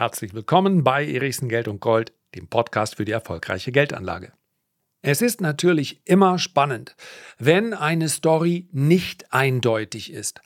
herzlich willkommen bei Erichsen Geld und Gold, dem Podcast für die erfolgreiche Geldanlage. Es ist natürlich immer spannend, wenn eine Story nicht eindeutig ist.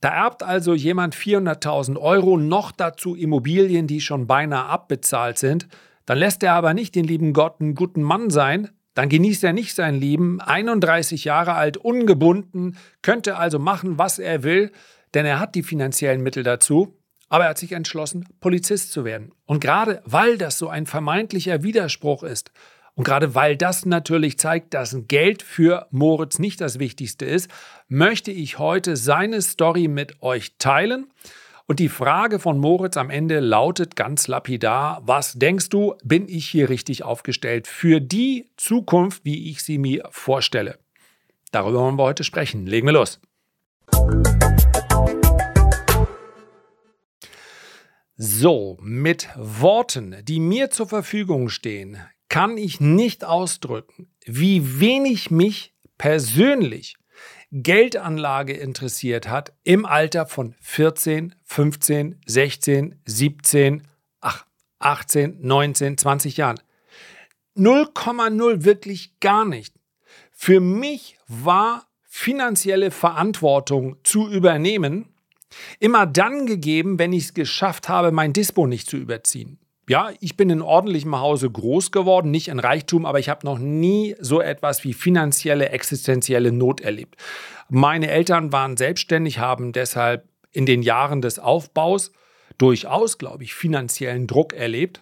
Da erbt also jemand 400.000 Euro, noch dazu Immobilien, die schon beinahe abbezahlt sind. Dann lässt er aber nicht den lieben Gott einen guten Mann sein, dann genießt er nicht sein Leben, 31 Jahre alt, ungebunden, könnte also machen, was er will, denn er hat die finanziellen Mittel dazu. Aber er hat sich entschlossen, Polizist zu werden. Und gerade weil das so ein vermeintlicher Widerspruch ist und gerade weil das natürlich zeigt, dass Geld für Moritz nicht das Wichtigste ist, möchte ich heute seine Story mit euch teilen. Und die Frage von Moritz am Ende lautet ganz lapidar, was denkst du, bin ich hier richtig aufgestellt für die Zukunft, wie ich sie mir vorstelle? Darüber wollen wir heute sprechen. Legen wir los. So, mit Worten, die mir zur Verfügung stehen, kann ich nicht ausdrücken, wie wenig mich persönlich Geldanlage interessiert hat im Alter von 14, 15, 16, 17, ach, 18, 19, 20 Jahren. 0,0 wirklich gar nicht. Für mich war finanzielle Verantwortung zu übernehmen Immer dann gegeben, wenn ich es geschafft habe, mein Dispo nicht zu überziehen. Ja, ich bin in ordentlichem Hause groß geworden, nicht in Reichtum, aber ich habe noch nie so etwas wie finanzielle, existenzielle Not erlebt. Meine Eltern waren selbstständig, haben deshalb in den Jahren des Aufbaus durchaus, glaube ich, finanziellen Druck erlebt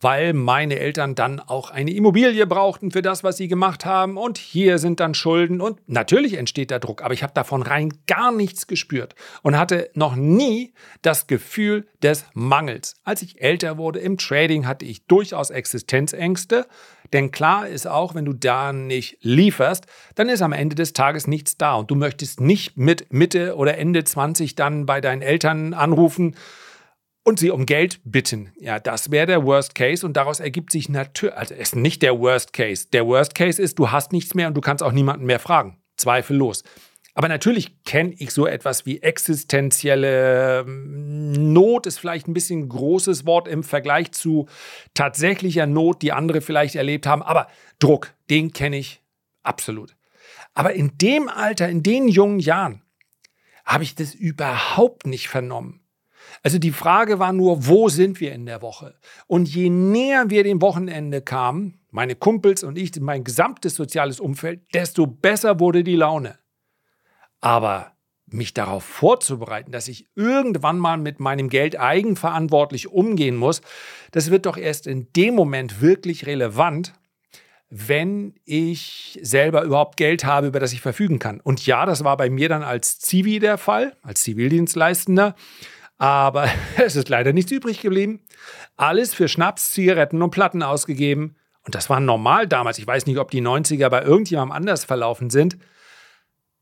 weil meine Eltern dann auch eine Immobilie brauchten für das, was sie gemacht haben. Und hier sind dann Schulden und natürlich entsteht der Druck, aber ich habe davon rein gar nichts gespürt und hatte noch nie das Gefühl des Mangels. Als ich älter wurde im Trading, hatte ich durchaus Existenzängste. Denn klar ist auch, wenn du da nicht lieferst, dann ist am Ende des Tages nichts da. Und du möchtest nicht mit Mitte oder Ende 20 dann bei deinen Eltern anrufen und sie um Geld bitten. Ja, das wäre der Worst Case und daraus ergibt sich natürlich, also ist nicht der Worst Case. Der Worst Case ist, du hast nichts mehr und du kannst auch niemanden mehr fragen. Zweifellos. Aber natürlich kenne ich so etwas wie existenzielle ähm, Not, ist vielleicht ein bisschen großes Wort im Vergleich zu tatsächlicher Not, die andere vielleicht erlebt haben. Aber Druck, den kenne ich absolut. Aber in dem Alter, in den jungen Jahren, habe ich das überhaupt nicht vernommen. Also die Frage war nur, wo sind wir in der Woche? Und je näher wir dem Wochenende kamen, meine Kumpels und ich, mein gesamtes soziales Umfeld, desto besser wurde die Laune. Aber mich darauf vorzubereiten, dass ich irgendwann mal mit meinem Geld eigenverantwortlich umgehen muss, das wird doch erst in dem Moment wirklich relevant, wenn ich selber überhaupt Geld habe, über das ich verfügen kann. Und ja, das war bei mir dann als Zivi der Fall, als Zivildienstleistender. Aber es ist leider nichts übrig geblieben. Alles für Schnaps, Zigaretten und Platten ausgegeben. Und das war normal damals. Ich weiß nicht, ob die 90er bei irgendjemandem anders verlaufen sind.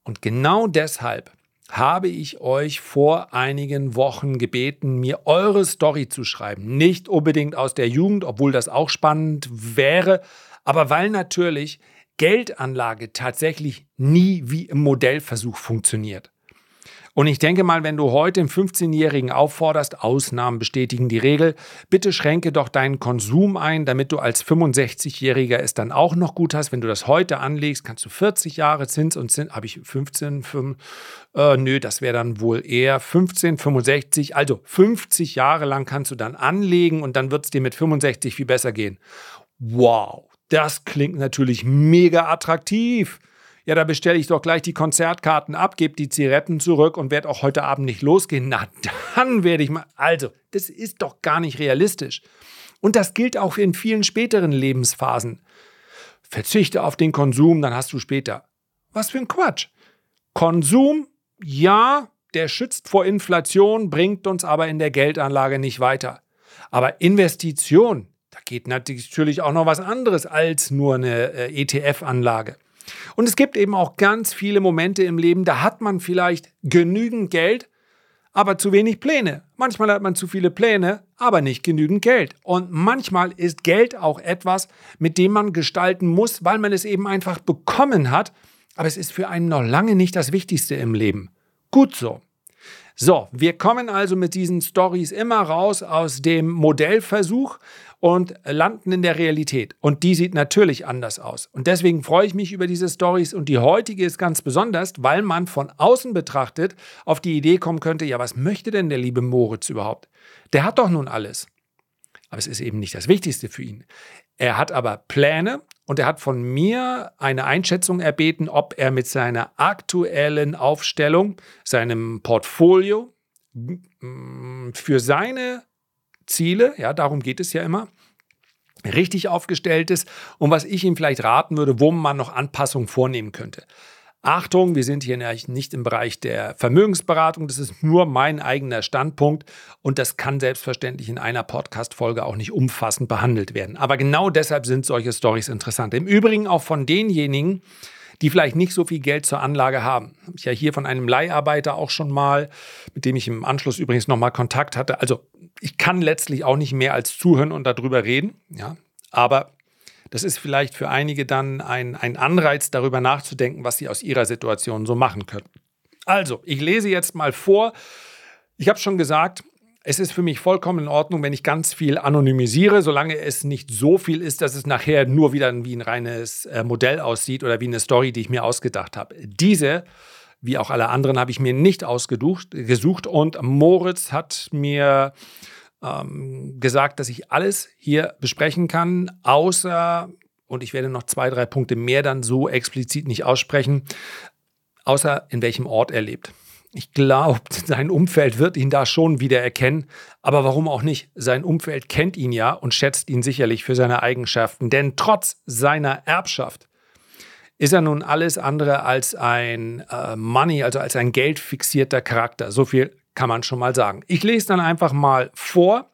Und genau deshalb habe ich euch vor einigen Wochen gebeten, mir eure Story zu schreiben. Nicht unbedingt aus der Jugend, obwohl das auch spannend wäre, aber weil natürlich Geldanlage tatsächlich nie wie im Modellversuch funktioniert. Und ich denke mal, wenn du heute im 15-Jährigen aufforderst, Ausnahmen bestätigen die Regel, bitte schränke doch deinen Konsum ein, damit du als 65-Jähriger es dann auch noch gut hast. Wenn du das heute anlegst, kannst du 40 Jahre Zins und Zins, habe ich 15, 5, äh, nö, das wäre dann wohl eher 15, 65, also 50 Jahre lang kannst du dann anlegen und dann wird es dir mit 65 viel besser gehen. Wow, das klingt natürlich mega attraktiv ja, da bestelle ich doch gleich die Konzertkarten ab, gebe die Zigaretten zurück und werde auch heute Abend nicht losgehen. Na, dann werde ich mal. Also, das ist doch gar nicht realistisch. Und das gilt auch in vielen späteren Lebensphasen. Verzichte auf den Konsum, dann hast du später. Was für ein Quatsch. Konsum, ja, der schützt vor Inflation, bringt uns aber in der Geldanlage nicht weiter. Aber Investition, da geht natürlich auch noch was anderes als nur eine äh, ETF-Anlage. Und es gibt eben auch ganz viele Momente im Leben, da hat man vielleicht genügend Geld, aber zu wenig Pläne. Manchmal hat man zu viele Pläne, aber nicht genügend Geld. Und manchmal ist Geld auch etwas, mit dem man gestalten muss, weil man es eben einfach bekommen hat, aber es ist für einen noch lange nicht das Wichtigste im Leben. Gut so. So, wir kommen also mit diesen Stories immer raus aus dem Modellversuch und landen in der Realität. Und die sieht natürlich anders aus. Und deswegen freue ich mich über diese Stories. Und die heutige ist ganz besonders, weil man von außen betrachtet auf die Idee kommen könnte, ja, was möchte denn der liebe Moritz überhaupt? Der hat doch nun alles. Aber es ist eben nicht das Wichtigste für ihn. Er hat aber Pläne und er hat von mir eine Einschätzung erbeten, ob er mit seiner aktuellen Aufstellung, seinem Portfolio für seine Ziele, ja, darum geht es ja immer, richtig aufgestellt ist und was ich ihm vielleicht raten würde, wo man noch Anpassungen vornehmen könnte. Achtung, wir sind hier nicht im Bereich der Vermögensberatung, das ist nur mein eigener Standpunkt und das kann selbstverständlich in einer Podcast-Folge auch nicht umfassend behandelt werden. Aber genau deshalb sind solche Stories interessant. Im Übrigen auch von denjenigen, die vielleicht nicht so viel Geld zur Anlage haben. Habe ich ja hier von einem Leiharbeiter auch schon mal, mit dem ich im Anschluss übrigens nochmal Kontakt hatte. Also ich kann letztlich auch nicht mehr als zuhören und darüber reden. Ja, aber das ist vielleicht für einige dann ein, ein Anreiz, darüber nachzudenken, was sie aus ihrer Situation so machen können. Also, ich lese jetzt mal vor. Ich habe schon gesagt, es ist für mich vollkommen in Ordnung, wenn ich ganz viel anonymisiere, solange es nicht so viel ist, dass es nachher nur wieder wie ein reines äh, Modell aussieht oder wie eine Story, die ich mir ausgedacht habe. Diese, wie auch alle anderen, habe ich mir nicht ausgesucht und Moritz hat mir ähm, gesagt, dass ich alles hier besprechen kann, außer, und ich werde noch zwei, drei Punkte mehr dann so explizit nicht aussprechen, außer in welchem Ort er lebt. Ich glaube, sein Umfeld wird ihn da schon wieder erkennen. Aber warum auch nicht? Sein Umfeld kennt ihn ja und schätzt ihn sicherlich für seine Eigenschaften. Denn trotz seiner Erbschaft ist er nun alles andere als ein äh, Money, also als ein geldfixierter Charakter. So viel kann man schon mal sagen. Ich lese dann einfach mal vor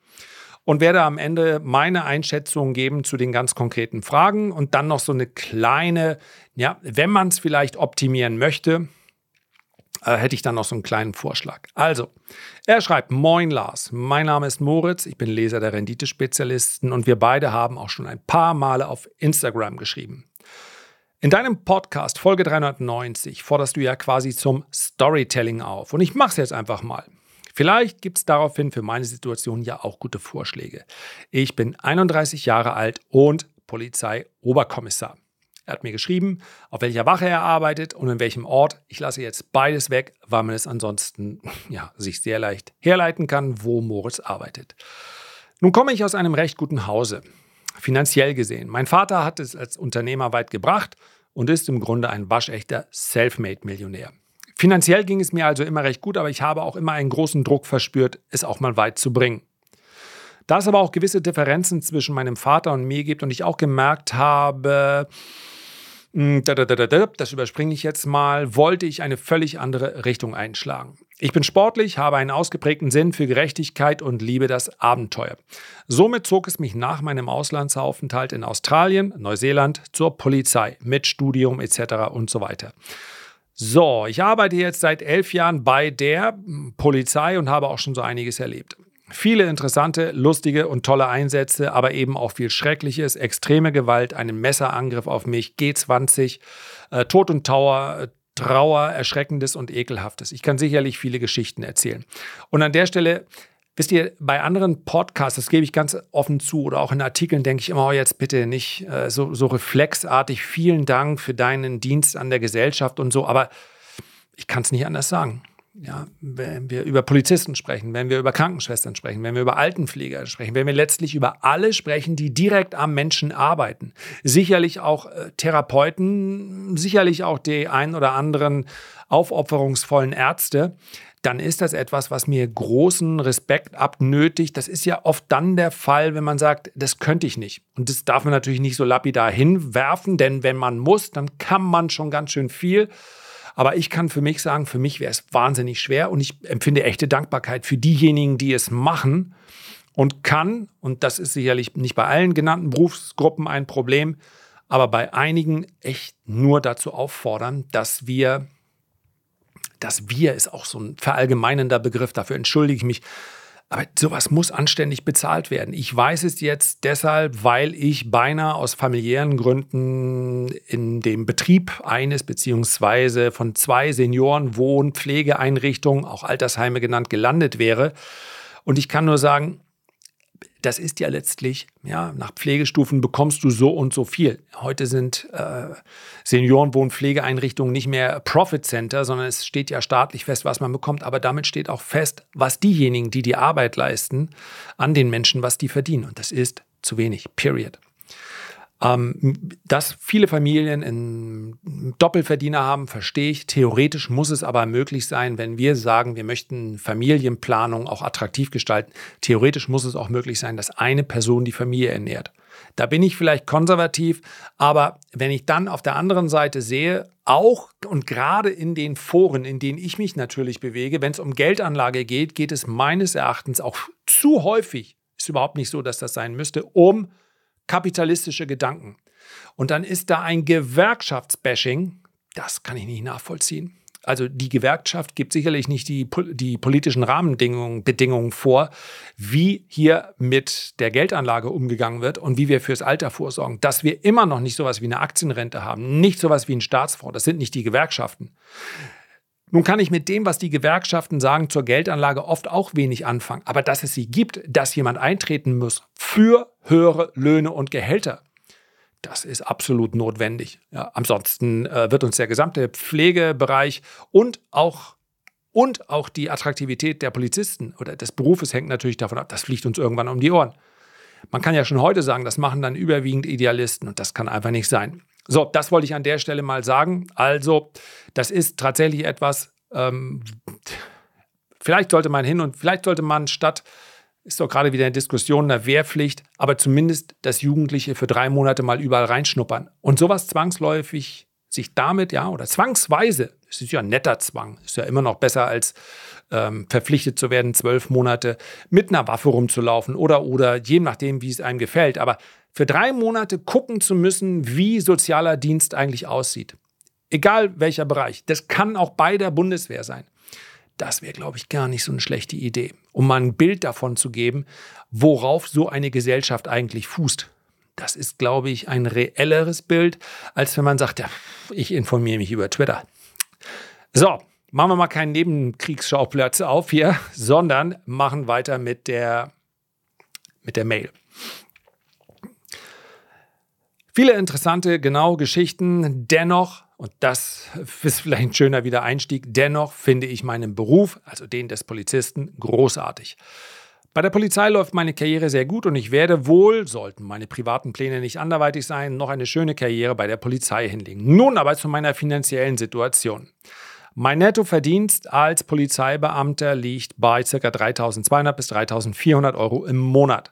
und werde am Ende meine Einschätzung geben zu den ganz konkreten Fragen und dann noch so eine kleine, ja, wenn man es vielleicht optimieren möchte, äh, hätte ich dann noch so einen kleinen Vorschlag. Also, er schreibt, Moin Lars, mein Name ist Moritz, ich bin Leser der Renditespezialisten und wir beide haben auch schon ein paar Male auf Instagram geschrieben. In deinem Podcast Folge 390 forderst du ja quasi zum Storytelling auf und ich mache es jetzt einfach mal. Vielleicht gibt es daraufhin für meine Situation ja auch gute Vorschläge. Ich bin 31 Jahre alt und Polizei-Oberkommissar. Er hat mir geschrieben, auf welcher Wache er arbeitet und in welchem Ort. Ich lasse jetzt beides weg, weil man es ansonsten ja, sich sehr leicht herleiten kann, wo Moritz arbeitet. Nun komme ich aus einem recht guten Hause, finanziell gesehen. Mein Vater hat es als Unternehmer weit gebracht und ist im Grunde ein waschechter Selfmade-Millionär. Finanziell ging es mir also immer recht gut, aber ich habe auch immer einen großen Druck verspürt, es auch mal weit zu bringen. Da es aber auch gewisse Differenzen zwischen meinem Vater und mir gibt und ich auch gemerkt habe, das überspringe ich jetzt mal, wollte ich eine völlig andere Richtung einschlagen. Ich bin sportlich, habe einen ausgeprägten Sinn für Gerechtigkeit und liebe das Abenteuer. Somit zog es mich nach meinem Auslandsaufenthalt in Australien, Neuseeland zur Polizei mit Studium etc. und so weiter. So, ich arbeite jetzt seit elf Jahren bei der Polizei und habe auch schon so einiges erlebt. Viele interessante, lustige und tolle Einsätze, aber eben auch viel Schreckliches, extreme Gewalt, einen Messerangriff auf mich, G20, äh, Tod und Trauer, äh, Trauer, Erschreckendes und Ekelhaftes. Ich kann sicherlich viele Geschichten erzählen. Und an der Stelle, wisst ihr, bei anderen Podcasts, das gebe ich ganz offen zu, oder auch in Artikeln denke ich immer, oh, jetzt bitte nicht äh, so, so reflexartig, vielen Dank für deinen Dienst an der Gesellschaft und so, aber ich kann es nicht anders sagen ja, wenn wir über Polizisten sprechen, wenn wir über Krankenschwestern sprechen, wenn wir über Altenpfleger sprechen, wenn wir letztlich über alle sprechen, die direkt am Menschen arbeiten. Sicherlich auch äh, Therapeuten, sicherlich auch die ein oder anderen aufopferungsvollen Ärzte, dann ist das etwas, was mir großen Respekt abnötigt. Das ist ja oft dann der Fall, wenn man sagt, das könnte ich nicht. Und das darf man natürlich nicht so lapidar hinwerfen, denn wenn man muss, dann kann man schon ganz schön viel. Aber ich kann für mich sagen, für mich wäre es wahnsinnig schwer und ich empfinde echte Dankbarkeit für diejenigen, die es machen und kann, und das ist sicherlich nicht bei allen genannten Berufsgruppen ein Problem, aber bei einigen echt nur dazu auffordern, dass wir, das wir ist auch so ein verallgemeinender Begriff, dafür entschuldige ich mich, Aber sowas muss anständig bezahlt werden. Ich weiß es jetzt deshalb, weil ich beinahe aus familiären Gründen in dem Betrieb eines beziehungsweise von zwei Seniorenwohnpflegeeinrichtungen, auch Altersheime genannt, gelandet wäre. Und ich kann nur sagen, das ist ja letztlich, ja, nach Pflegestufen bekommst du so und so viel. Heute sind äh, Seniorenwohnpflegeeinrichtungen nicht mehr Profit Center, sondern es steht ja staatlich fest, was man bekommt. Aber damit steht auch fest, was diejenigen, die die Arbeit leisten, an den Menschen, was die verdienen. Und das ist zu wenig. Period. Ähm, dass viele Familien einen Doppelverdiener haben, verstehe ich. Theoretisch muss es aber möglich sein, wenn wir sagen, wir möchten Familienplanung auch attraktiv gestalten. Theoretisch muss es auch möglich sein, dass eine Person die Familie ernährt. Da bin ich vielleicht konservativ, aber wenn ich dann auf der anderen Seite sehe, auch und gerade in den Foren, in denen ich mich natürlich bewege, wenn es um Geldanlage geht, geht es meines Erachtens auch zu häufig, ist überhaupt nicht so, dass das sein müsste, um kapitalistische Gedanken. Und dann ist da ein Gewerkschaftsbashing, das kann ich nicht nachvollziehen. Also die Gewerkschaft gibt sicherlich nicht die, die politischen Rahmenbedingungen vor, wie hier mit der Geldanlage umgegangen wird und wie wir fürs Alter vorsorgen. Dass wir immer noch nicht sowas wie eine Aktienrente haben, nicht sowas wie ein Staatsfonds, das sind nicht die Gewerkschaften. Nun kann ich mit dem, was die Gewerkschaften sagen zur Geldanlage, oft auch wenig anfangen. Aber dass es sie gibt, dass jemand eintreten muss für höhere Löhne und Gehälter, das ist absolut notwendig. Ja, ansonsten äh, wird uns der gesamte Pflegebereich und auch, und auch die Attraktivität der Polizisten oder des Berufes hängt natürlich davon ab, das fliegt uns irgendwann um die Ohren. Man kann ja schon heute sagen, das machen dann überwiegend Idealisten und das kann einfach nicht sein. So, das wollte ich an der Stelle mal sagen. Also, das ist tatsächlich etwas, ähm, vielleicht sollte man hin und vielleicht sollte man statt, ist doch gerade wieder eine Diskussion einer Wehrpflicht, aber zumindest das Jugendliche für drei Monate mal überall reinschnuppern. Und sowas zwangsläufig sich damit, ja, oder zwangsweise, es ist ja ein netter Zwang, ist ja immer noch besser als ähm, verpflichtet zu werden, zwölf Monate mit einer Waffe rumzulaufen oder, oder, je nachdem, wie es einem gefällt. Aber für drei Monate gucken zu müssen, wie sozialer Dienst eigentlich aussieht. Egal welcher Bereich. Das kann auch bei der Bundeswehr sein. Das wäre, glaube ich, gar nicht so eine schlechte Idee, um mal ein Bild davon zu geben, worauf so eine Gesellschaft eigentlich fußt. Das ist, glaube ich, ein reelleres Bild, als wenn man sagt, ja, ich informiere mich über Twitter. So, machen wir mal keinen Nebenkriegsschauplatz auf hier, sondern machen weiter mit der, mit der Mail. Viele interessante, genaue Geschichten. Dennoch, und das ist vielleicht ein schöner Wiedereinstieg, dennoch finde ich meinen Beruf, also den des Polizisten, großartig. Bei der Polizei läuft meine Karriere sehr gut und ich werde wohl, sollten meine privaten Pläne nicht anderweitig sein, noch eine schöne Karriere bei der Polizei hinlegen. Nun aber zu meiner finanziellen Situation. Mein Nettoverdienst als Polizeibeamter liegt bei ca. 3.200 bis 3.400 Euro im Monat.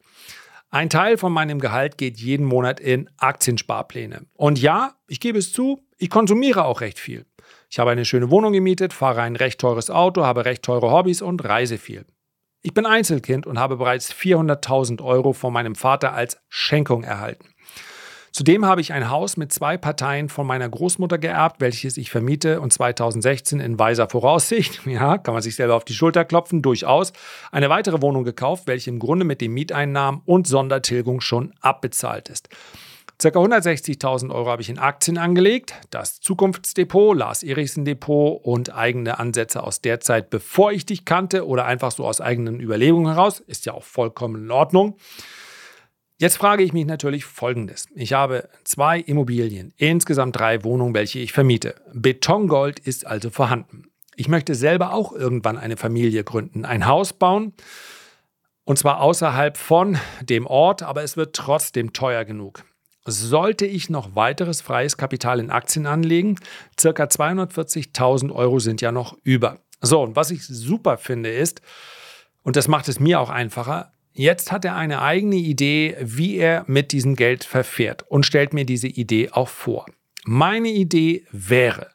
Ein Teil von meinem Gehalt geht jeden Monat in Aktiensparpläne. Und ja, ich gebe es zu, ich konsumiere auch recht viel. Ich habe eine schöne Wohnung gemietet, fahre ein recht teures Auto, habe recht teure Hobbys und reise viel. Ich bin Einzelkind und habe bereits 400.000 Euro von meinem Vater als Schenkung erhalten. Zudem habe ich ein Haus mit zwei Parteien von meiner Großmutter geerbt, welches ich vermiete und 2016 in weiser Voraussicht, ja, kann man sich selber auf die Schulter klopfen, durchaus, eine weitere Wohnung gekauft, welche im Grunde mit den Mieteinnahmen und Sondertilgung schon abbezahlt ist. Circa 160.000 Euro habe ich in Aktien angelegt, das Zukunftsdepot, Lars Erichsen Depot und eigene Ansätze aus der Zeit, bevor ich dich kannte oder einfach so aus eigenen Überlegungen heraus. Ist ja auch vollkommen in Ordnung. Jetzt frage ich mich natürlich Folgendes. Ich habe zwei Immobilien, insgesamt drei Wohnungen, welche ich vermiete. Betongold ist also vorhanden. Ich möchte selber auch irgendwann eine Familie gründen, ein Haus bauen. Und zwar außerhalb von dem Ort, aber es wird trotzdem teuer genug. Sollte ich noch weiteres freies Kapital in Aktien anlegen, circa 240.000 Euro sind ja noch über. So, und was ich super finde ist, und das macht es mir auch einfacher, Jetzt hat er eine eigene Idee, wie er mit diesem Geld verfährt und stellt mir diese Idee auch vor. Meine Idee wäre,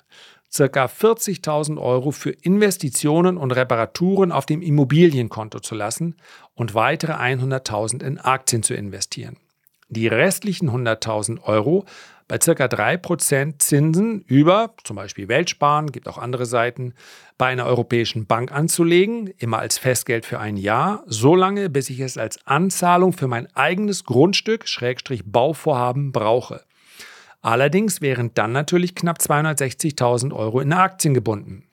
ca. 40.000 Euro für Investitionen und Reparaturen auf dem Immobilienkonto zu lassen und weitere 100.000 in Aktien zu investieren. Die restlichen 100.000 Euro bei circa 3% Zinsen über zum Beispiel Weltsparen, gibt auch andere Seiten, bei einer europäischen Bank anzulegen, immer als Festgeld für ein Jahr, so lange, bis ich es als Anzahlung für mein eigenes Grundstück, Schrägstrich Bauvorhaben, brauche. Allerdings wären dann natürlich knapp 260.000 Euro in Aktien gebunden.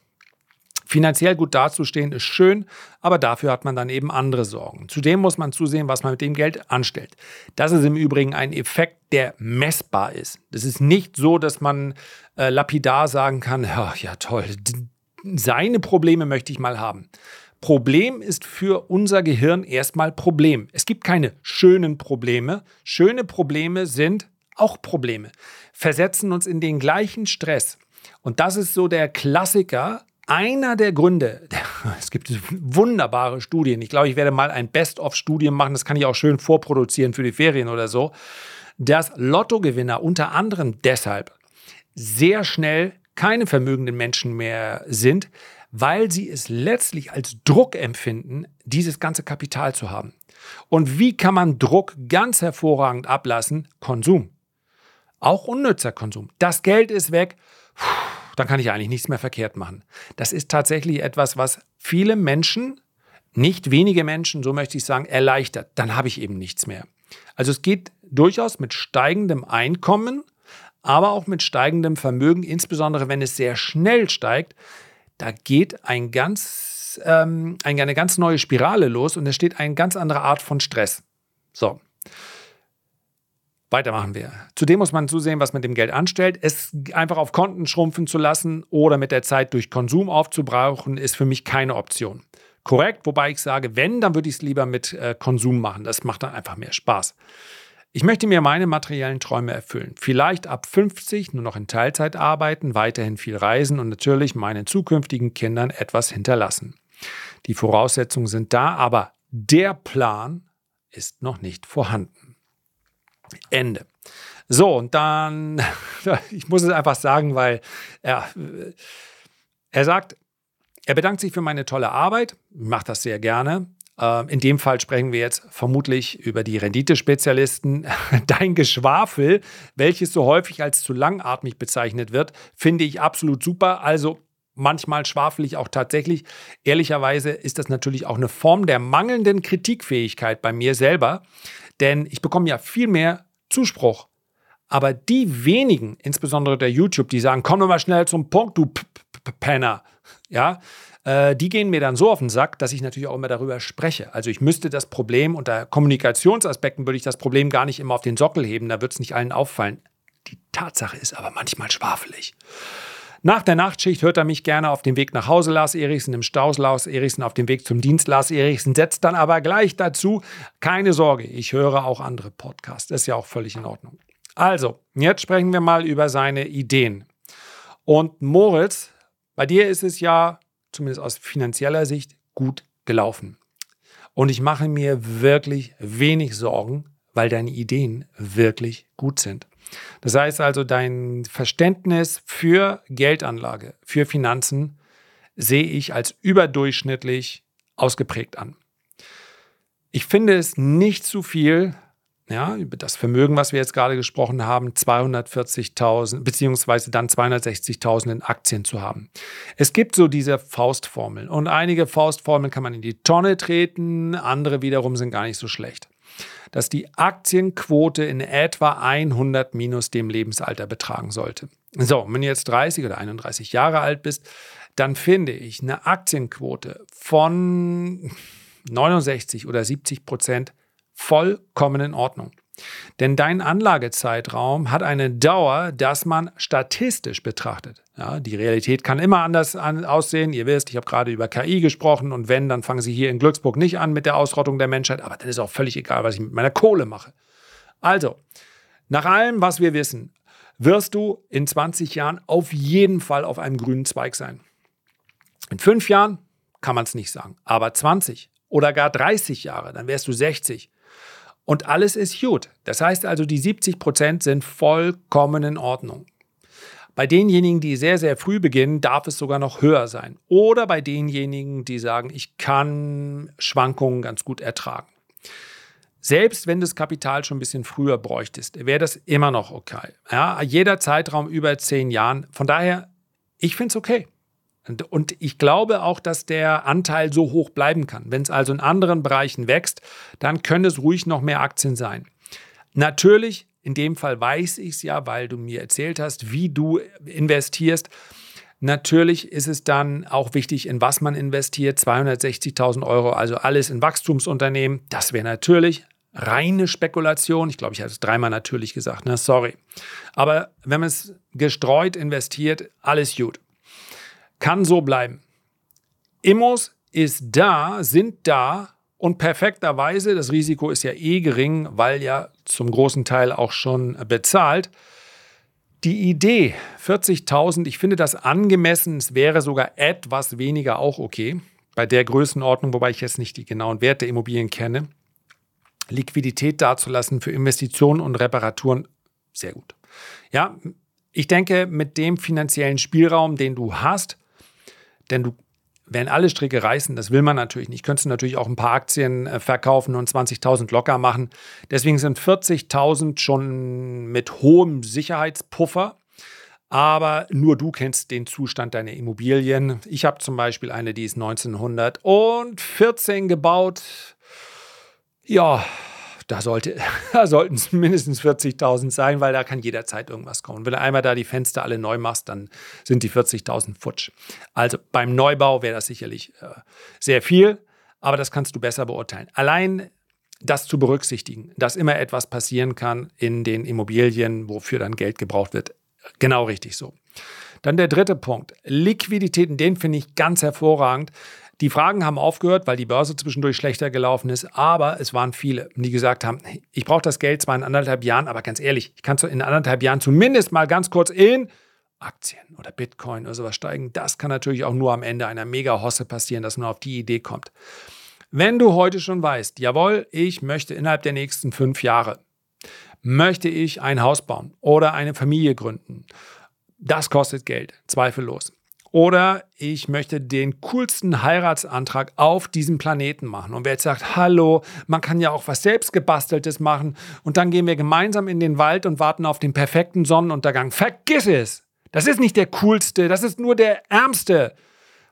Finanziell gut dazustehen ist schön, aber dafür hat man dann eben andere Sorgen. Zudem muss man zusehen, was man mit dem Geld anstellt. Das ist im Übrigen ein Effekt, der messbar ist. Das ist nicht so, dass man äh, lapidar sagen kann, ja, ja toll, seine Probleme möchte ich mal haben. Problem ist für unser Gehirn erstmal Problem. Es gibt keine schönen Probleme. Schöne Probleme sind auch Probleme, versetzen uns in den gleichen Stress. Und das ist so der Klassiker, einer der Gründe, es gibt wunderbare Studien, ich glaube, ich werde mal ein Best-of-Studien machen, das kann ich auch schön vorproduzieren für die Ferien oder so, dass Lottogewinner unter anderem deshalb sehr schnell keine vermögenden Menschen mehr sind, weil sie es letztlich als Druck empfinden, dieses ganze Kapital zu haben. Und wie kann man Druck ganz hervorragend ablassen? Konsum. Auch unnützer Konsum. Das Geld ist weg. Puh dann kann ich eigentlich nichts mehr verkehrt machen. Das ist tatsächlich etwas, was viele Menschen, nicht wenige Menschen, so möchte ich sagen, erleichtert. Dann habe ich eben nichts mehr. Also es geht durchaus mit steigendem Einkommen, aber auch mit steigendem Vermögen, insbesondere wenn es sehr schnell steigt. Da geht ein ganz, ähm, eine ganz neue Spirale los und es steht eine ganz andere Art von Stress. So. Weitermachen wir. Zudem muss man zusehen, was man mit dem Geld anstellt. Es einfach auf Konten schrumpfen zu lassen oder mit der Zeit durch Konsum aufzubrauchen, ist für mich keine Option. Korrekt, wobei ich sage, wenn, dann würde ich es lieber mit äh, Konsum machen. Das macht dann einfach mehr Spaß. Ich möchte mir meine materiellen Träume erfüllen. Vielleicht ab 50 nur noch in Teilzeit arbeiten, weiterhin viel reisen und natürlich meinen zukünftigen Kindern etwas hinterlassen. Die Voraussetzungen sind da, aber der Plan ist noch nicht vorhanden. Ende. So, und dann, ich muss es einfach sagen, weil er, er sagt, er bedankt sich für meine tolle Arbeit, macht das sehr gerne. Ähm, in dem Fall sprechen wir jetzt vermutlich über die Renditespezialisten. Dein Geschwafel, welches so häufig als zu langatmig bezeichnet wird, finde ich absolut super. Also manchmal schwafel ich auch tatsächlich. Ehrlicherweise ist das natürlich auch eine Form der mangelnden Kritikfähigkeit bei mir selber. Denn ich bekomme ja viel mehr Zuspruch. Aber die wenigen, insbesondere der YouTube, die sagen, komm doch mal schnell zum Punkt, du P -P Penner, ja, äh, die gehen mir dann so auf den Sack, dass ich natürlich auch immer darüber spreche. Also ich müsste das Problem, unter Kommunikationsaspekten würde ich das Problem gar nicht immer auf den Sockel heben, da wird es nicht allen auffallen. Die Tatsache ist aber manchmal schwafelig. Nach der Nachtschicht hört er mich gerne auf dem Weg nach Hause, Lars Eriksen, im Stau, Lars Eriksen, auf dem Weg zum Dienst, Lars Eriksen, setzt dann aber gleich dazu, keine Sorge, ich höre auch andere Podcasts, ist ja auch völlig in Ordnung. Also, jetzt sprechen wir mal über seine Ideen. Und Moritz, bei dir ist es ja, zumindest aus finanzieller Sicht, gut gelaufen. Und ich mache mir wirklich wenig Sorgen, weil deine Ideen wirklich gut sind. Das heißt also, dein Verständnis für Geldanlage, für Finanzen sehe ich als überdurchschnittlich ausgeprägt an. Ich finde es nicht zu viel, ja, über das Vermögen, was wir jetzt gerade gesprochen haben, 240.000 beziehungsweise dann 260.000 in Aktien zu haben. Es gibt so diese Faustformeln und einige Faustformeln kann man in die Tonne treten, andere wiederum sind gar nicht so schlecht dass die Aktienquote in etwa 100 minus dem Lebensalter betragen sollte. So, wenn du jetzt 30 oder 31 Jahre alt bist, dann finde ich eine Aktienquote von 69 oder 70 Prozent vollkommen in Ordnung. Denn dein Anlagezeitraum hat eine Dauer, dass man statistisch betrachtet. Ja, die Realität kann immer anders an, aussehen. Ihr wisst, ich habe gerade über KI gesprochen und wenn, dann fangen sie hier in Glücksburg nicht an mit der Ausrottung der Menschheit. Aber dann ist auch völlig egal, was ich mit meiner Kohle mache. Also, nach allem, was wir wissen, wirst du in 20 Jahren auf jeden Fall auf einem grünen Zweig sein. In fünf Jahren kann man es nicht sagen, aber 20 oder gar 30 Jahre, dann wärst du 60 und alles ist gut. Das heißt also, die 70 Prozent sind vollkommen in Ordnung. Bei denjenigen, die sehr, sehr früh beginnen, darf es sogar noch höher sein. Oder bei denjenigen, die sagen, ich kann Schwankungen ganz gut ertragen. selbst wenn du das Kapital schon ein bisschen früher bräuchtest, wäre das immer noch okay. Ja, jeder Zeitraum über zehn Jahren. Von daher, ich finde es okay. Und, und, ich glaube auch, dass der Anteil so hoch bleiben kann. Wenn es also in anderen Bereichen wächst, dann können es ruhig noch mehr Aktien sein. Natürlich, in dem Fall weiß ich es ja, weil du mir erzählt hast, wie du investierst. Natürlich ist es dann auch wichtig, in was man investiert. 260.000 Euro, also alles in Wachstumsunternehmen. Das wäre natürlich reine Spekulation. Ich glaube, ich habe es dreimal natürlich gesagt, ne? sorry. Aber wenn man es gestreut investiert, alles gut. Kann so bleiben. Immos ist da, sind da und perfekterweise, das Risiko ist ja eh gering, weil ja zum großen Teil auch schon bezahlt. Die Idee 40.000, ich finde das angemessen, es wäre sogar etwas weniger auch okay, bei der Größenordnung, wobei ich jetzt nicht die genauen Werte der Immobilien kenne. Liquidität dazulassen für Investitionen und Reparaturen, sehr gut. Ja, ich denke, mit dem finanziellen Spielraum, den du hast, denn du, wenn alle Stricke reißen, das will man natürlich nicht, könntest du natürlich auch ein paar Aktien äh, verkaufen und 20.000 locker machen. Deswegen sind 40.000 schon mit hohem Sicherheitspuffer. Aber nur du kennst den Zustand deiner Immobilien. Ich habe zum Beispiel eine, die ist 1914 gebaut. Ja, da, sollte, da sollten es mindestens 40.000 sein, weil da kann jederzeit irgendwas kommen. Wenn du einmal da die Fenster alle neu machst, dann sind die 40.000 futsch. Also beim Neubau wäre das sicherlich äh, sehr viel, aber das kannst du besser beurteilen. Allein das zu berücksichtigen, dass immer etwas passieren kann in den Immobilien, wofür dann Geld gebraucht wird, genau richtig so. Dann der dritte Punkt, Liquiditäten, den finde ich ganz hervorragend. Die Fragen haben aufgehört, weil die Börse zwischendurch schlechter gelaufen ist, aber es waren viele, die gesagt haben, ich brauche das Geld zwar in anderthalb Jahren, aber ganz ehrlich, ich kann in anderthalb Jahren zumindest mal ganz kurz in Aktien oder Bitcoin oder sowas steigen. Das kann natürlich auch nur am Ende einer Mega-Hosse passieren, dass man auf die Idee kommt. Wenn du heute schon weißt, jawohl, ich möchte innerhalb der nächsten fünf Jahre, möchte ich ein Haus bauen oder eine Familie gründen, das kostet Geld, zweifellos. Oder ich möchte den coolsten Heiratsantrag auf diesem Planeten machen. Und wer jetzt sagt, hallo, man kann ja auch was selbstgebasteltes machen und dann gehen wir gemeinsam in den Wald und warten auf den perfekten Sonnenuntergang. Vergiss es! Das ist nicht der coolste, das ist nur der ärmste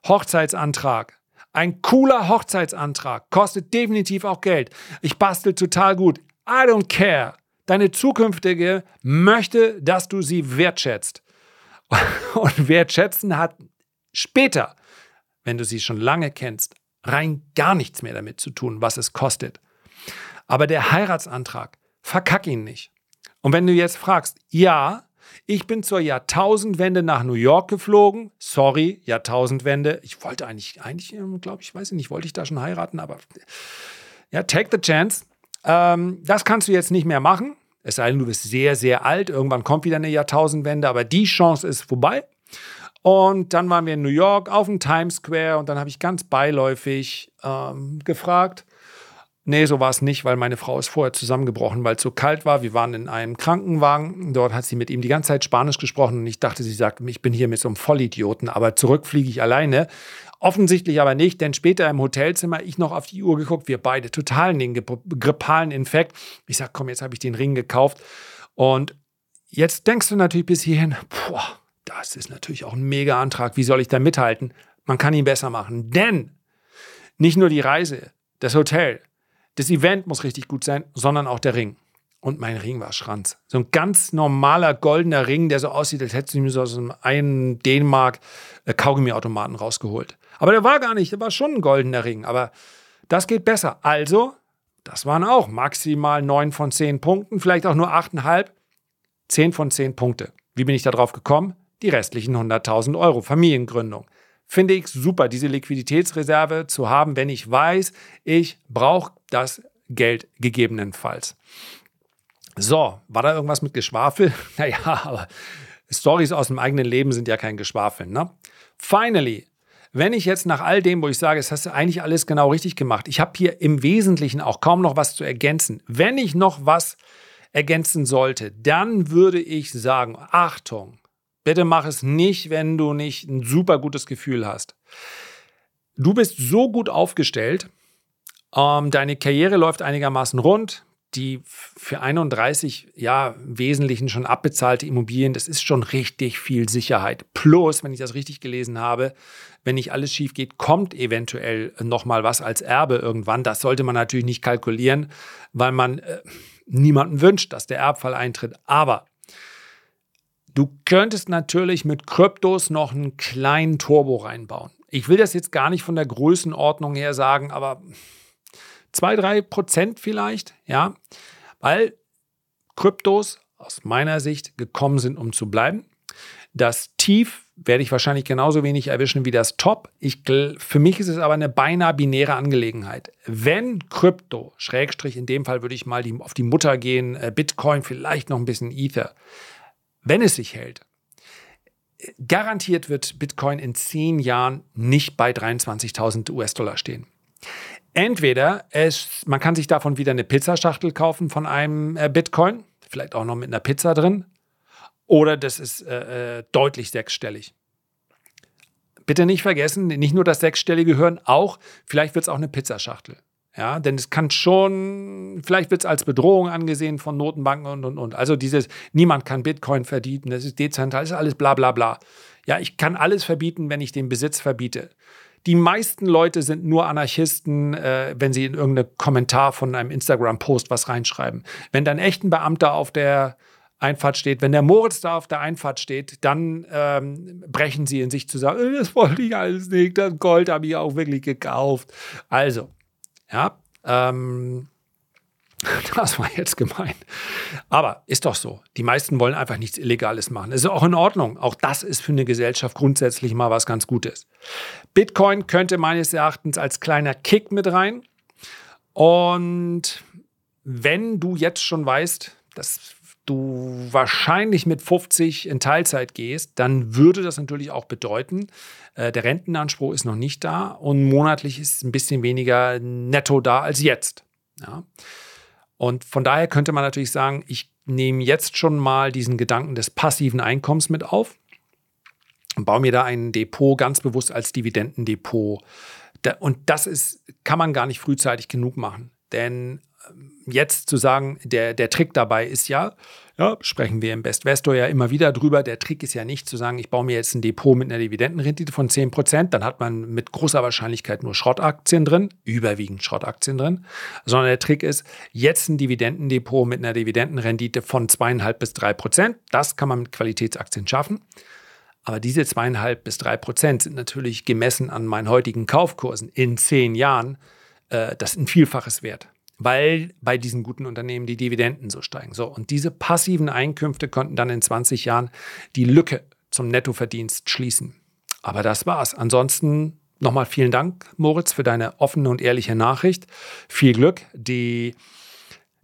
Hochzeitsantrag. Ein cooler Hochzeitsantrag kostet definitiv auch Geld. Ich bastel total gut. I don't care. Deine zukünftige möchte, dass du sie wertschätzt. Und wertschätzen hat später, wenn du sie schon lange kennst, rein gar nichts mehr damit zu tun, was es kostet. Aber der Heiratsantrag, verkack ihn nicht. Und wenn du jetzt fragst, ja, ich bin zur Jahrtausendwende nach New York geflogen. Sorry, Jahrtausendwende. Ich wollte eigentlich, eigentlich, ähm, glaube ich, weiß ich nicht, wollte ich da schon heiraten, aber ja, take the chance. Ähm, das kannst du jetzt nicht mehr machen. Es sei denn, du bist sehr, sehr alt. Irgendwann kommt wieder eine Jahrtausendwende, aber die Chance ist vorbei. Und dann waren wir in New York auf dem Times Square und dann habe ich ganz beiläufig ähm, gefragt. Nee, so war es nicht, weil meine Frau ist vorher zusammengebrochen, weil es so kalt war. Wir waren in einem Krankenwagen. Dort hat sie mit ihm die ganze Zeit Spanisch gesprochen und ich dachte, sie sagt, ich bin hier mit so einem Vollidioten, aber zurück fliege ich alleine. Offensichtlich aber nicht, denn später im Hotelzimmer ich noch auf die Uhr geguckt, wir beide total in den grippalen Infekt. Ich sag, komm, jetzt habe ich den Ring gekauft. Und jetzt denkst du natürlich bis hierhin, boah, das ist natürlich auch ein mega Antrag. Wie soll ich da mithalten? Man kann ihn besser machen. Denn nicht nur die Reise, das Hotel, das Event muss richtig gut sein, sondern auch der Ring. Und mein Ring war Schranz. So ein ganz normaler goldener Ring, der so aussieht, als hättest du mir so aus einem Dänemark äh, rausgeholt. Aber der war gar nicht, der war schon ein goldener Ring. Aber das geht besser. Also, das waren auch maximal 9 von 10 Punkten, vielleicht auch nur 8,5. 10 von 10 Punkte. Wie bin ich da drauf gekommen? Die restlichen 100.000 Euro Familiengründung. Finde ich super, diese Liquiditätsreserve zu haben, wenn ich weiß, ich brauche das Geld gegebenenfalls. So, war da irgendwas mit Geschwafel? Naja, aber Stories aus dem eigenen Leben sind ja kein Geschwafel, ne? Finally, wenn ich jetzt nach all dem, wo ich sage, es hast du eigentlich alles genau richtig gemacht, ich habe hier im Wesentlichen auch kaum noch was zu ergänzen. Wenn ich noch was ergänzen sollte, dann würde ich sagen, Achtung, bitte mach es nicht, wenn du nicht ein super gutes Gefühl hast. Du bist so gut aufgestellt Ähm, deine Karriere läuft einigermaßen rund. Die für 31 ja Wesentlichen schon abbezahlte Immobilien, das ist schon richtig viel Sicherheit. Plus, wenn ich das richtig gelesen habe, wenn nicht alles schief geht, kommt eventuell noch mal was als Erbe irgendwann. Das sollte man natürlich nicht kalkulieren, weil man äh, niemanden wünscht, dass der Erbfall eintritt. Aber du könntest natürlich mit Kryptos noch einen kleinen Turbo reinbauen. Ich will das jetzt gar nicht von der Größenordnung her sagen, aber 2, 3 Prozent vielleicht, ja, weil Kryptos aus meiner Sicht gekommen sind, um zu bleiben. Das Tief werde ich wahrscheinlich genauso wenig erwischen wie das Top. Ich, für mich ist es aber eine beinahe binäre Angelegenheit. Wenn Krypto, Schrägstrich, in dem Fall würde ich mal die, auf die Mutter gehen, äh, Bitcoin, vielleicht noch ein bisschen Ether, wenn es sich hält, garantiert wird Bitcoin in zehn Jahren nicht bei 23.000 US-Dollar stehen. Entweder es, man kann sich davon wieder eine Pizzaschachtel kaufen von einem äh, Bitcoin, vielleicht auch noch mit einer Pizza drin, oder das ist äh, äh, deutlich sechsstellig. Bitte nicht vergessen, nicht nur das sechsstellige hören, auch vielleicht wird es auch eine Pizzaschachtel. Ja, denn es kann schon, vielleicht wird es als Bedrohung angesehen von Notenbanken und und und. Also dieses, niemand kann Bitcoin verbieten, das ist dezentral, das ist alles bla bla bla. Ja, ich kann alles verbieten, wenn ich den Besitz verbiete. Die meisten Leute sind nur Anarchisten, äh, wenn sie in irgendeinen Kommentar von einem Instagram-Post was reinschreiben. Wenn dann echt ein Beamter auf der Einfahrt steht, wenn der Moritz da auf der Einfahrt steht, dann ähm, brechen sie in sich zusammen. Äh, das wollte ich alles nicht, das Gold habe ich auch wirklich gekauft. Also, ja, ähm, das war jetzt gemein. Aber ist doch so. Die meisten wollen einfach nichts Illegales machen. Ist auch in Ordnung. Auch das ist für eine Gesellschaft grundsätzlich mal was ganz Gutes. Bitcoin könnte meines Erachtens als kleiner Kick mit rein. Und wenn du jetzt schon weißt, dass du wahrscheinlich mit 50 in Teilzeit gehst, dann würde das natürlich auch bedeuten, äh, der Rentenanspruch ist noch nicht da und monatlich ist ein bisschen weniger netto da als jetzt. Ja. Und von daher könnte man natürlich sagen, ich nehme jetzt schon mal diesen Gedanken des passiven Einkommens mit auf und baue mir da ein Depot ganz bewusst als Dividendendepot. Und das ist, kann man gar nicht frühzeitig genug machen. Denn jetzt zu sagen, der, der Trick dabei ist ja, ja, sprechen wir im Bestvestor ja immer wieder drüber. Der Trick ist ja nicht zu sagen, ich baue mir jetzt ein Depot mit einer Dividendenrendite von 10%, dann hat man mit großer Wahrscheinlichkeit nur Schrottaktien drin, überwiegend Schrottaktien drin, sondern der Trick ist, jetzt ein Dividendendepot mit einer Dividendenrendite von 2,5 bis 3%. Das kann man mit Qualitätsaktien schaffen. Aber diese 2,5 bis 3% sind natürlich gemessen an meinen heutigen Kaufkursen in zehn Jahren äh, das ein Vielfaches wert weil bei diesen guten Unternehmen die Dividenden so steigen. So, und diese passiven Einkünfte konnten dann in 20 Jahren die Lücke zum Nettoverdienst schließen. Aber das war's. Ansonsten nochmal vielen Dank, Moritz, für deine offene und ehrliche Nachricht. Viel Glück. Die,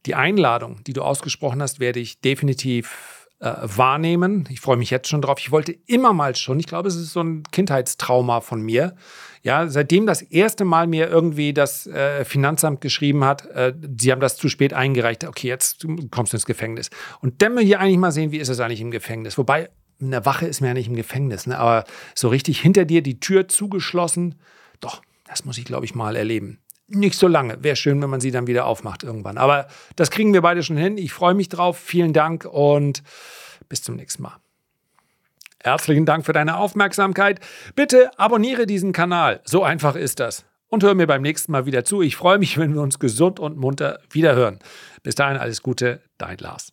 die Einladung, die du ausgesprochen hast, werde ich definitiv äh, wahrnehmen. Ich freue mich jetzt schon drauf. Ich wollte immer mal schon, ich glaube, es ist so ein Kindheitstrauma von mir. Ja, seitdem das erste Mal mir irgendwie das äh, Finanzamt geschrieben hat, äh, sie haben das zu spät eingereicht, okay, jetzt kommst du ins Gefängnis. Und dann will ich eigentlich mal sehen, wie ist es eigentlich im Gefängnis. Wobei, eine Wache ist mir ja nicht im Gefängnis, ne? aber so richtig hinter dir die Tür zugeschlossen, doch, das muss ich, glaube ich, mal erleben nicht so lange. Wäre schön, wenn man sie dann wieder aufmacht irgendwann. Aber das kriegen wir beide schon hin. Ich freue mich drauf. Vielen Dank und bis zum nächsten Mal. Herzlichen Dank für deine Aufmerksamkeit. Bitte abonniere diesen Kanal. So einfach ist das. Und hör mir beim nächsten Mal wieder zu. Ich freue mich, wenn wir uns gesund und munter wiederhören. Bis dahin alles Gute, dein Lars.